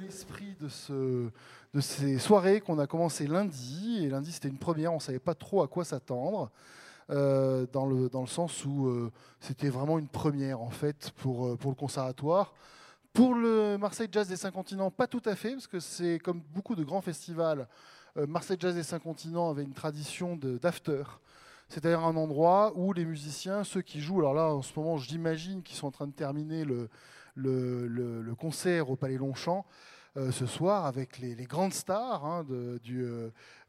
l'esprit de, ce, de ces soirées qu'on a commencé lundi. Et lundi, c'était une première, on ne savait pas trop à quoi s'attendre. Euh, dans, le, sens où euh, c'était vraiment une première en fait pour, euh, pour le conservatoire. Pour le Marseille Jazz des Cinq Continents, pas tout à fait, parce que c'est comme beaucoup de grands festivals, Marseille Jazz des Cinq Continents avait une tradition d'after. C'est-à-dire un endroit où les musiciens, ceux qui jouent, alors là en ce moment j'imagine qu'ils sont en train de terminer le, le, concert au Palais Longchamp, euh, ce soir avec les, grandes stars hein, euh,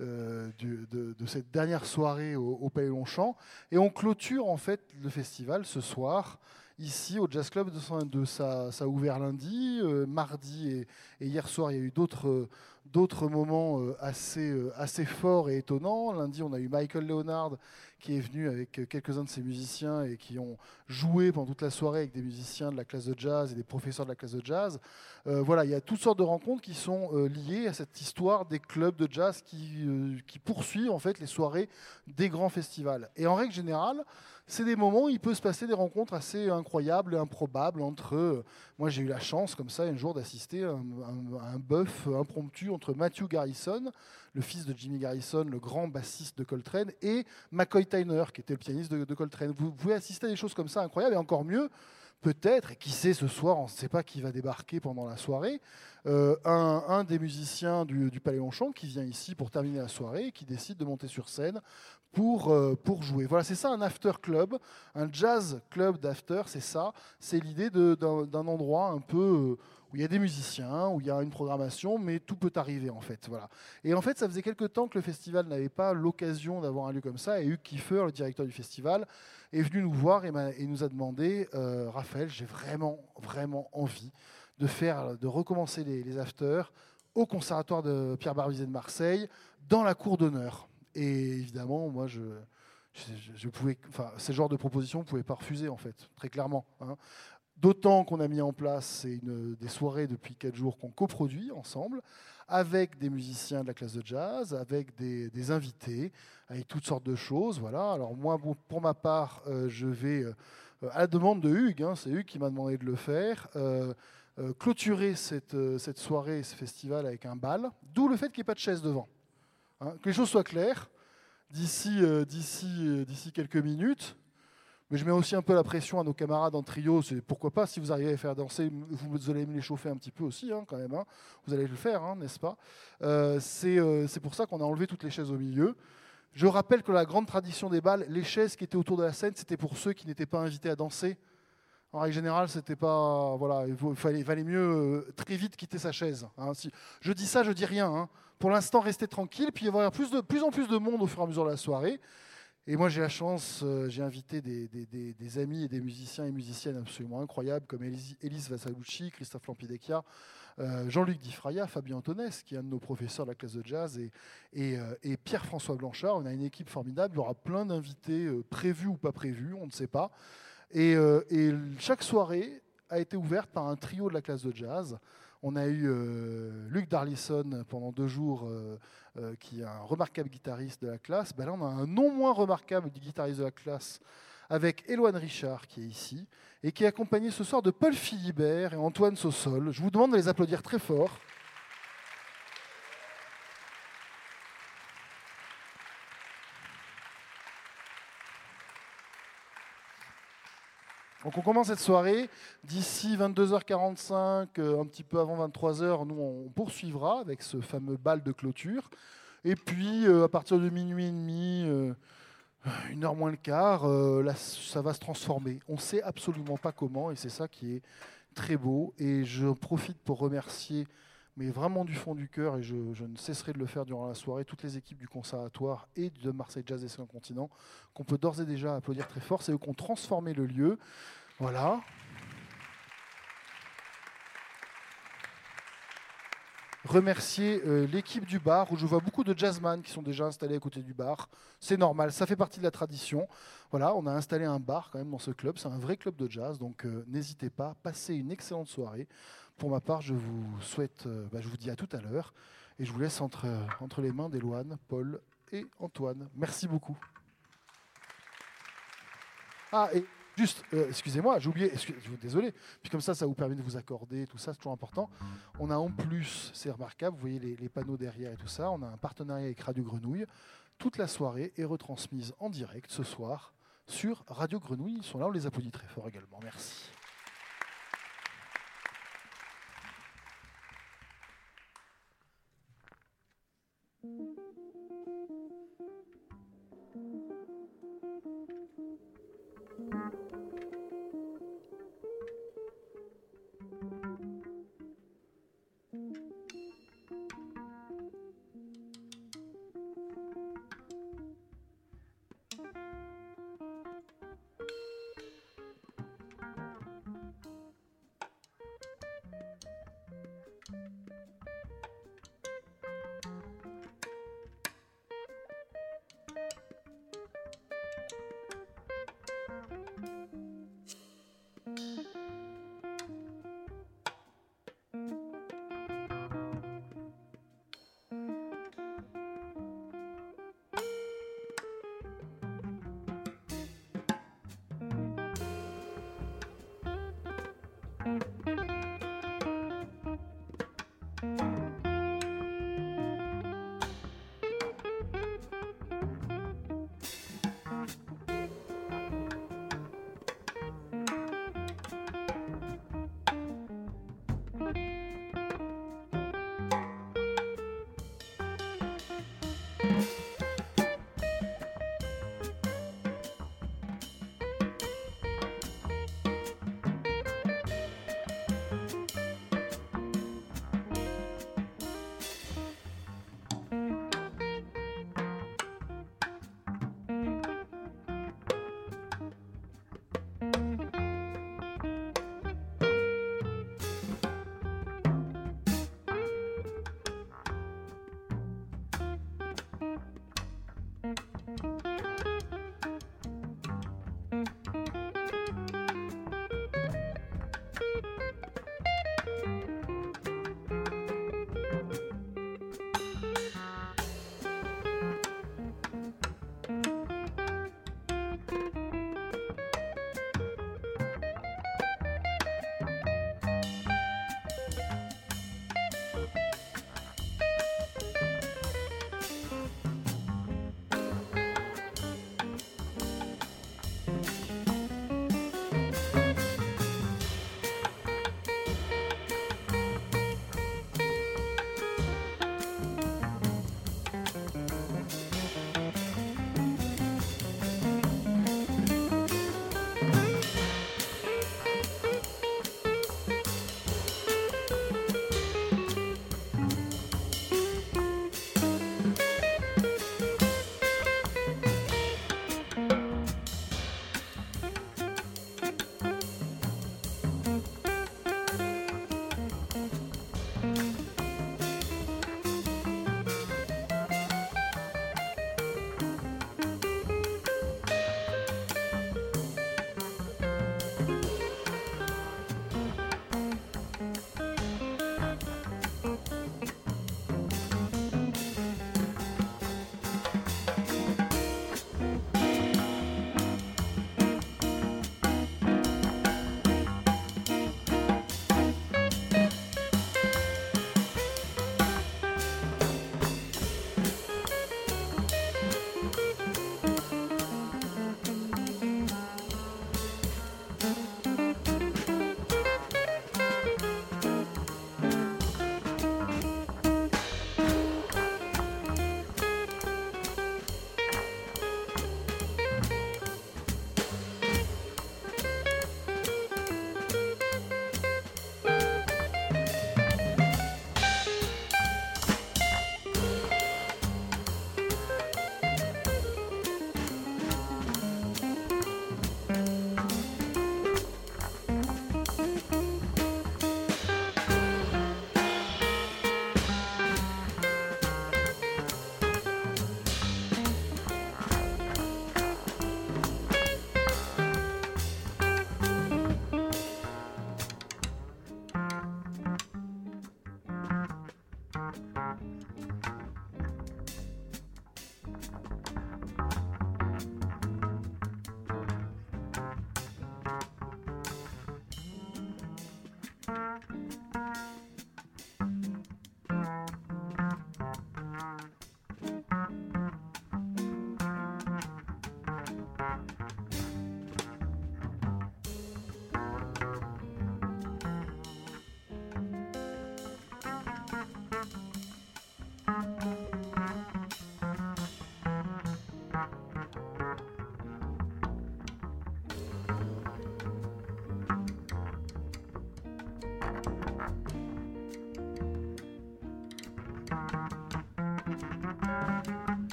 euh, de, cette dernière soirée au, Palais Longchamp. Et on clôture en fait le festival ce soir ici au Jazz Club de 122. Ça, a ouvert lundi, mardi et, hier soir il y a eu d'autres moments assez, assez forts et étonnants. Lundi, on a eu Michael Leonard qui est venu avec quelques-uns de ses musiciens et qui ont joué pendant toute la soirée avec des musiciens de la classe de jazz et des professeurs de la classe de jazz. Euh, voilà, il y a toutes sortes de rencontres qui sont euh, liées à cette histoire des clubs de jazz qui, euh, qui poursuivent en fait les soirées des grands festivals. Et en règle générale, c'est des moments où il peut se passer des rencontres assez incroyables improbables entre. moi, j'ai eu la chance, comme ça, un jour, d'assister à un, bœuf impromptu entre Matthew Garrison, le fils de Jimmy Garrison, le grand bassiste de Coltrane, et McCoy Tyner, qui était le pianiste de, Coltrane. Vous pouvez assister à des choses comme ça incroyables, et encore mieux, peut-être, et qui sait ce soir, on ne sait pas qui va débarquer pendant la soirée, euh, un, des musiciens du, Palais Longchamp qui vient ici pour terminer la soirée et qui décide de monter sur scène pour, euh, pour jouer. Voilà, c'est ça un after club, un jazz club d'after, c'est ça, c'est l'idée d'un endroit un peu euh, où il y a des musiciens, où il y a une programmation, mais tout peut arriver en fait. Voilà. Et en fait, ça faisait quelques temps que le festival n'avait pas l'occasion d'avoir un lieu comme ça, et Hugues Kiefer, le directeur du festival, est venu nous voir et, nous a demandé, euh, Raphaël, j'ai vraiment, vraiment envie de faire, de recommencer les, les afters au conservatoire de Pierre Barbizet de Marseille, dans la cour d'honneur. Et évidemment, moi, je, pouvais, enfin, ce genre de proposition, on ne pouvait pas refuser, en fait, très clairement. Hein. D'autant qu'on a mis en place des soirées depuis quatre jours qu'on coproduit ensemble, avec des musiciens de la classe de jazz, avec des, invités, avec toutes sortes de choses. Voilà. Alors moi, pour ma part, euh, je vais, euh, à la demande de Hugues, hein, c'est Hugues qui m'a demandé de le faire, euh, clôturer cette, cette soirée, ce festival avec un bal, d'où le fait qu'il n'y ait pas de chaise devant. Hein. que les choses soient claires, d'ici d'ici d'ici quelques minutes, mais je mets aussi un peu la pression à nos camarades en trio. C'est pourquoi pas, si vous arrivez à faire danser, vous allez me les chauffer un petit peu aussi, hein, quand même. Hein. Vous allez le faire, n'est-ce pas? Euh, euh, C'est pour ça qu'on a enlevé toutes les chaises au milieu. Je rappelle que la grande tradition des balles, les chaises qui étaient autour de la scène, c'était pour ceux qui n'étaient pas invités à danser. En règle générale, c'était pas voilà, il fallait, mieux euh, très vite quitter sa chaise. Je dis ça, je dis rien. Pour l'instant, restez tranquille, puis il va y avoir plus, de, plus en plus de monde au fur et à mesure de la soirée. Et moi, j'ai la chance, euh, j'ai invité des, amis et des musiciens et musiciennes absolument incroyables, comme Elise, Vassalucci, Christophe Lampidecchia, euh, Jean-Luc Difraya, Fabien Antonès, qui est un de nos professeurs de la classe de jazz, et, euh, Pierre-François Blanchard. On a une équipe formidable. Il y aura plein d'invités prévus ou pas prévus, on ne sait pas. Et, et, chaque soirée a été ouverte par un trio de la classe de jazz. On a eu Luc Darlison pendant deux jours euh, qui est un remarquable guitariste de la classe, ben là on a un non moins remarquable guitariste de la classe avec Éloine Richard qui est ici et qui est accompagné ce soir de Paul Philibert et Antoine Sossol. Je vous demande de les applaudir très fort. Donc on commence cette soirée. D'ici 22h45, euh, un petit peu avant 23h, nous on poursuivra avec ce fameux bal de clôture. Et puis euh, à partir de minuit et demi, euh, une heure moins le quart, là, ça va se transformer. On ne sait absolument pas comment et c'est ça qui est très beau. Et je profite pour remercier mais vraiment du fond du cœur, et je, ne cesserai de le faire durant la soirée, toutes les équipes du conservatoire et de Marseille Jazz Saint Continent, qu'on peut d'ores et déjà applaudir très fort, c'est eux qui ont transformé le lieu. Voilà. remercier euh, l'équipe du bar, où je vois beaucoup de jazzman qui sont déjà installés à côté du bar. C'est normal, ça fait partie de la tradition. Voilà, on a installé un bar quand même dans ce club, c'est un vrai club de jazz, donc euh, n'hésitez pas, passez une excellente soirée. Pour ma part, je vous souhaite, euh, bah, je vous dis à tout à l'heure, et je vous laisse entre, entre les mains d'Éloine, Paul et Antoine. Merci beaucoup. Ah, et Juste, euh, excusez-moi, j'ai oublié, désolé, puis comme ça, ça vous permet de vous accorder, tout ça, c'est toujours important. On a en plus, c'est remarquable, vous voyez les, les panneaux derrière et tout ça, on a un partenariat avec Radio Grenouille. Toute la soirée est retransmise en direct ce soir sur Radio Grenouille. Ils sont là, on les applaudit très fort également. Merci.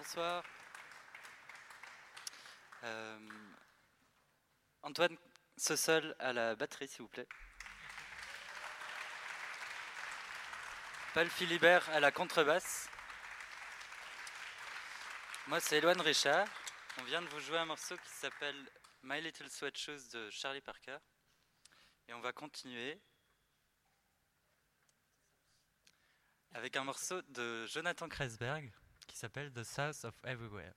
Bonsoir. Euh, Antoine Sossol à la batterie, s'il vous plaît. Paul Philibert à la contrebasse. Moi, c'est Eloane Richard. On vient de vous jouer un morceau qui s'appelle My Little Sweat Shoes de Charlie Parker. Et on va continuer avec un morceau de Jonathan Kreisberg s'appelle The South of Everywhere.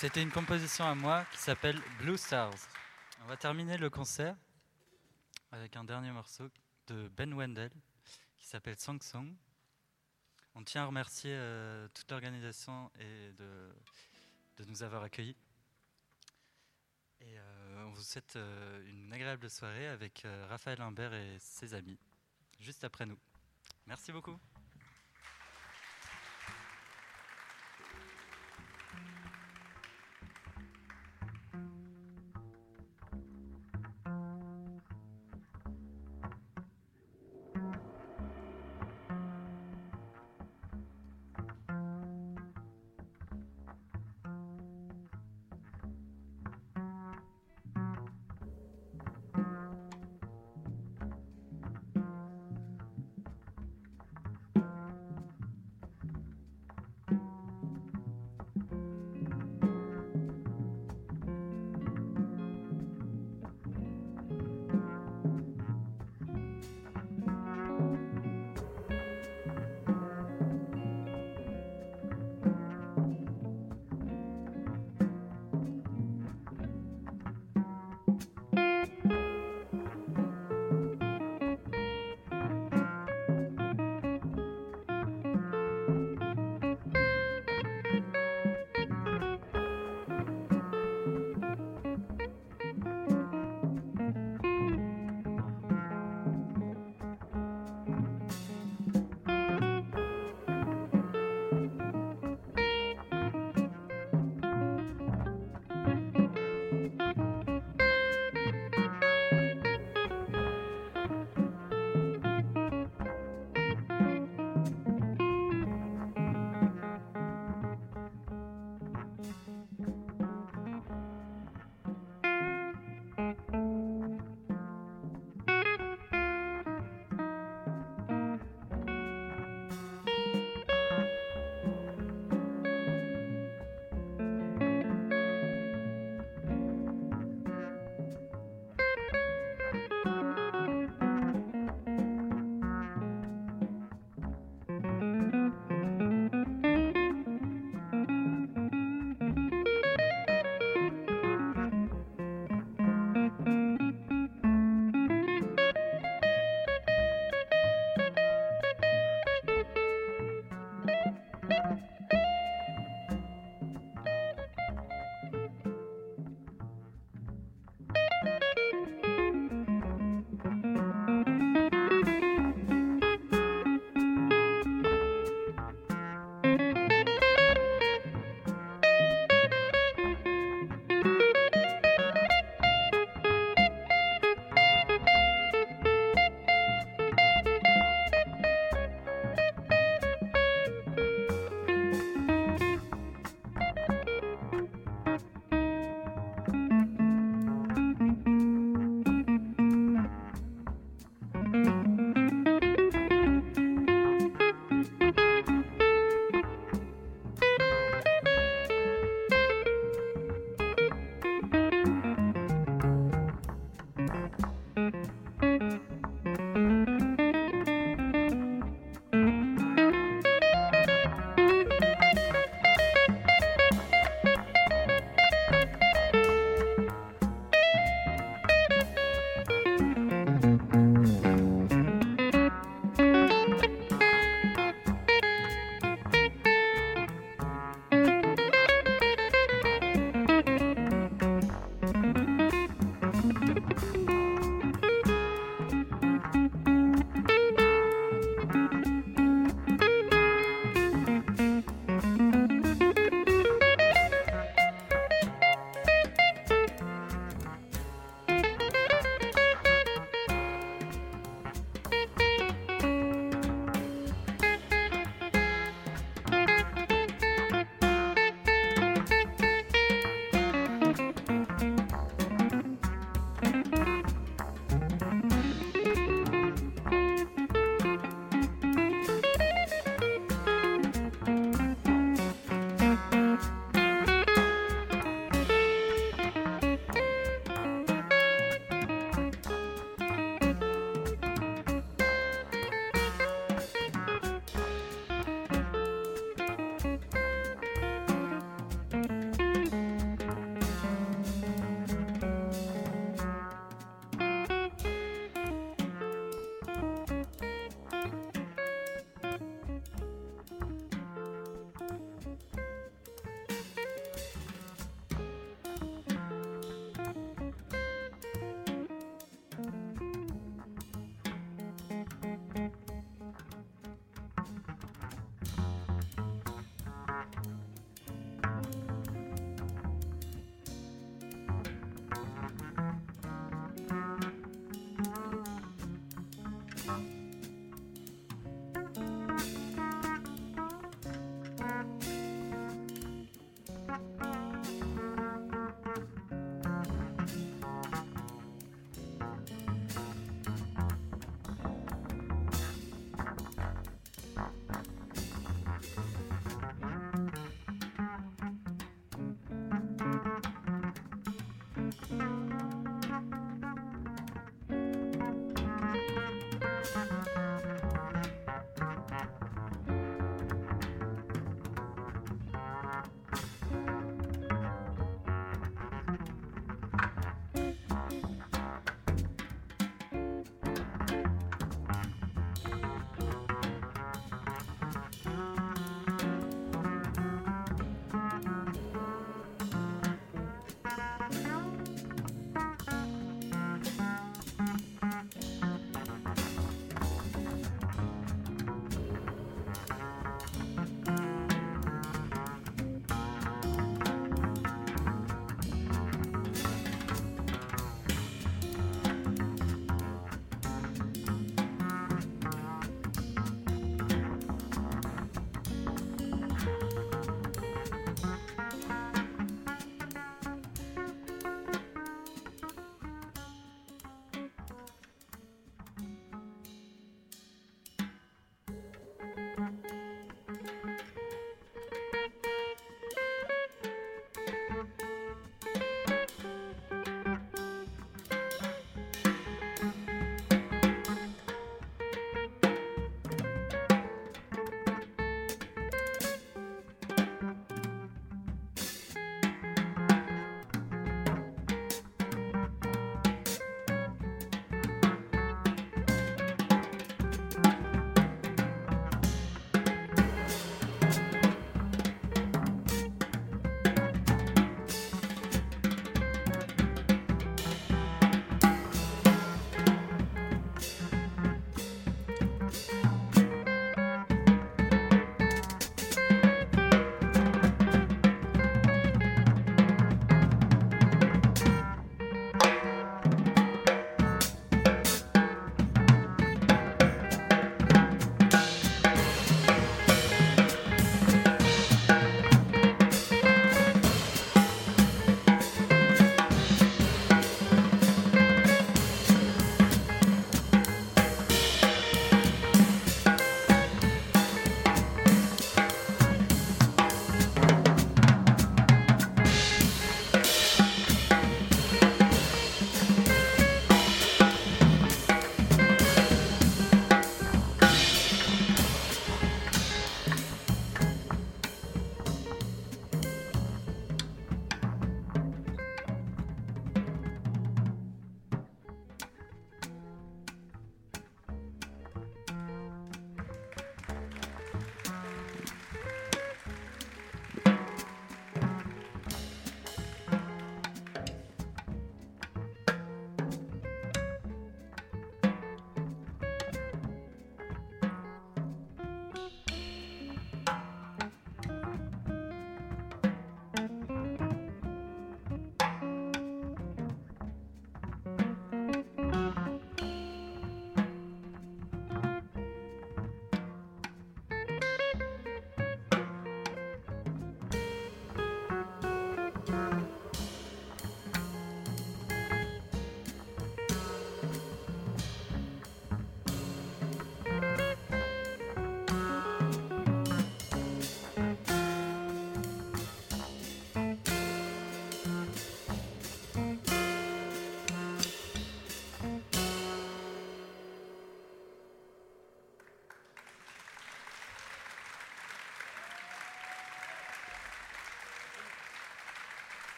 C'était une composition à moi qui s'appelle Blue Stars. On va terminer le concert avec un dernier morceau de Ben Wendell qui s'appelle Song Song. On tient à remercier euh, toute l'organisation et de, nous avoir accueillis. Et euh, on vous souhaite euh, une agréable soirée avec Raphaël Imbert et ses amis, juste après nous. Merci beaucoup.